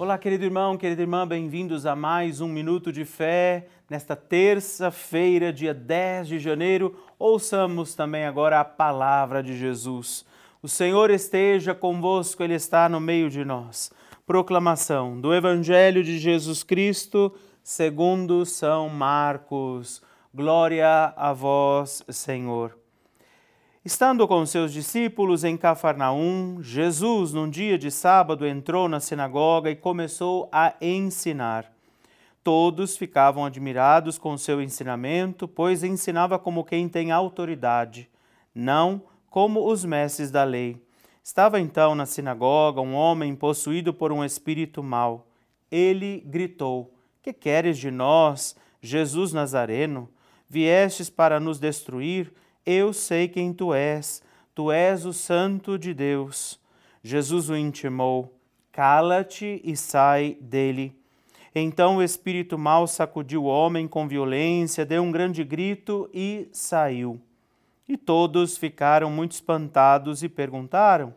Olá, querido irmão, querida irmã, bem-vindos a mais um Minuto de Fé. Nesta terça-feira, dia 10 de janeiro, ouçamos também agora a palavra de Jesus. O Senhor esteja convosco, Ele está no meio de nós. Proclamação do Evangelho de Jesus Cristo, segundo São Marcos. Glória a vós, Senhor. Estando com seus discípulos em Cafarnaum, Jesus, num dia de sábado, entrou na sinagoga e começou a ensinar. Todos ficavam admirados com seu ensinamento, pois ensinava como quem tem autoridade, não como os mestres da lei. Estava então na sinagoga um homem possuído por um espírito mau. Ele gritou: Que queres de nós, Jesus Nazareno? Viestes para nos destruir? Eu sei quem tu és, tu és o Santo de Deus. Jesus o intimou: Cala-te e sai dele. Então o espírito mau sacudiu o homem com violência, deu um grande grito e saiu. E todos ficaram muito espantados e perguntaram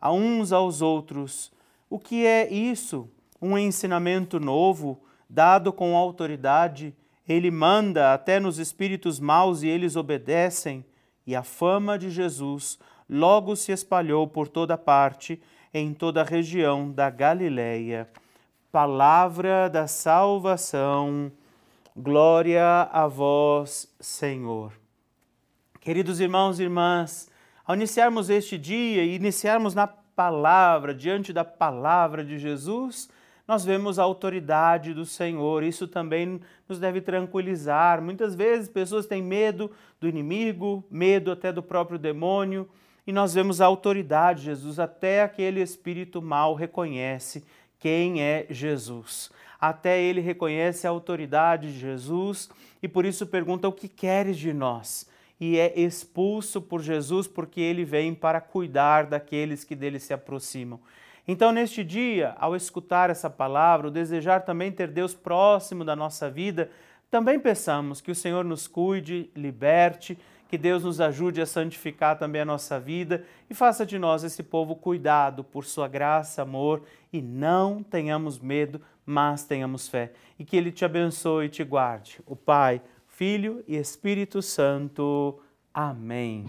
a uns aos outros: O que é isso? Um ensinamento novo, dado com autoridade ele manda até nos espíritos maus e eles obedecem, e a fama de Jesus logo se espalhou por toda parte, em toda a região da Galileia. Palavra da salvação. Glória a vós, Senhor. Queridos irmãos e irmãs, ao iniciarmos este dia e iniciarmos na palavra, diante da palavra de Jesus, nós vemos a autoridade do Senhor. Isso também nos deve tranquilizar. Muitas vezes pessoas têm medo do inimigo, medo até do próprio demônio, e nós vemos a autoridade de Jesus. Até aquele espírito mal reconhece quem é Jesus. Até ele reconhece a autoridade de Jesus e por isso pergunta: O que queres de nós? E é expulso por Jesus porque ele vem para cuidar daqueles que dele se aproximam. Então, neste dia, ao escutar essa palavra, o desejar também ter Deus próximo da nossa vida, também peçamos que o Senhor nos cuide, liberte, que Deus nos ajude a santificar também a nossa vida e faça de nós esse povo cuidado por sua graça, amor e não tenhamos medo, mas tenhamos fé. E que Ele te abençoe e te guarde. O Pai, Filho e Espírito Santo. Amém.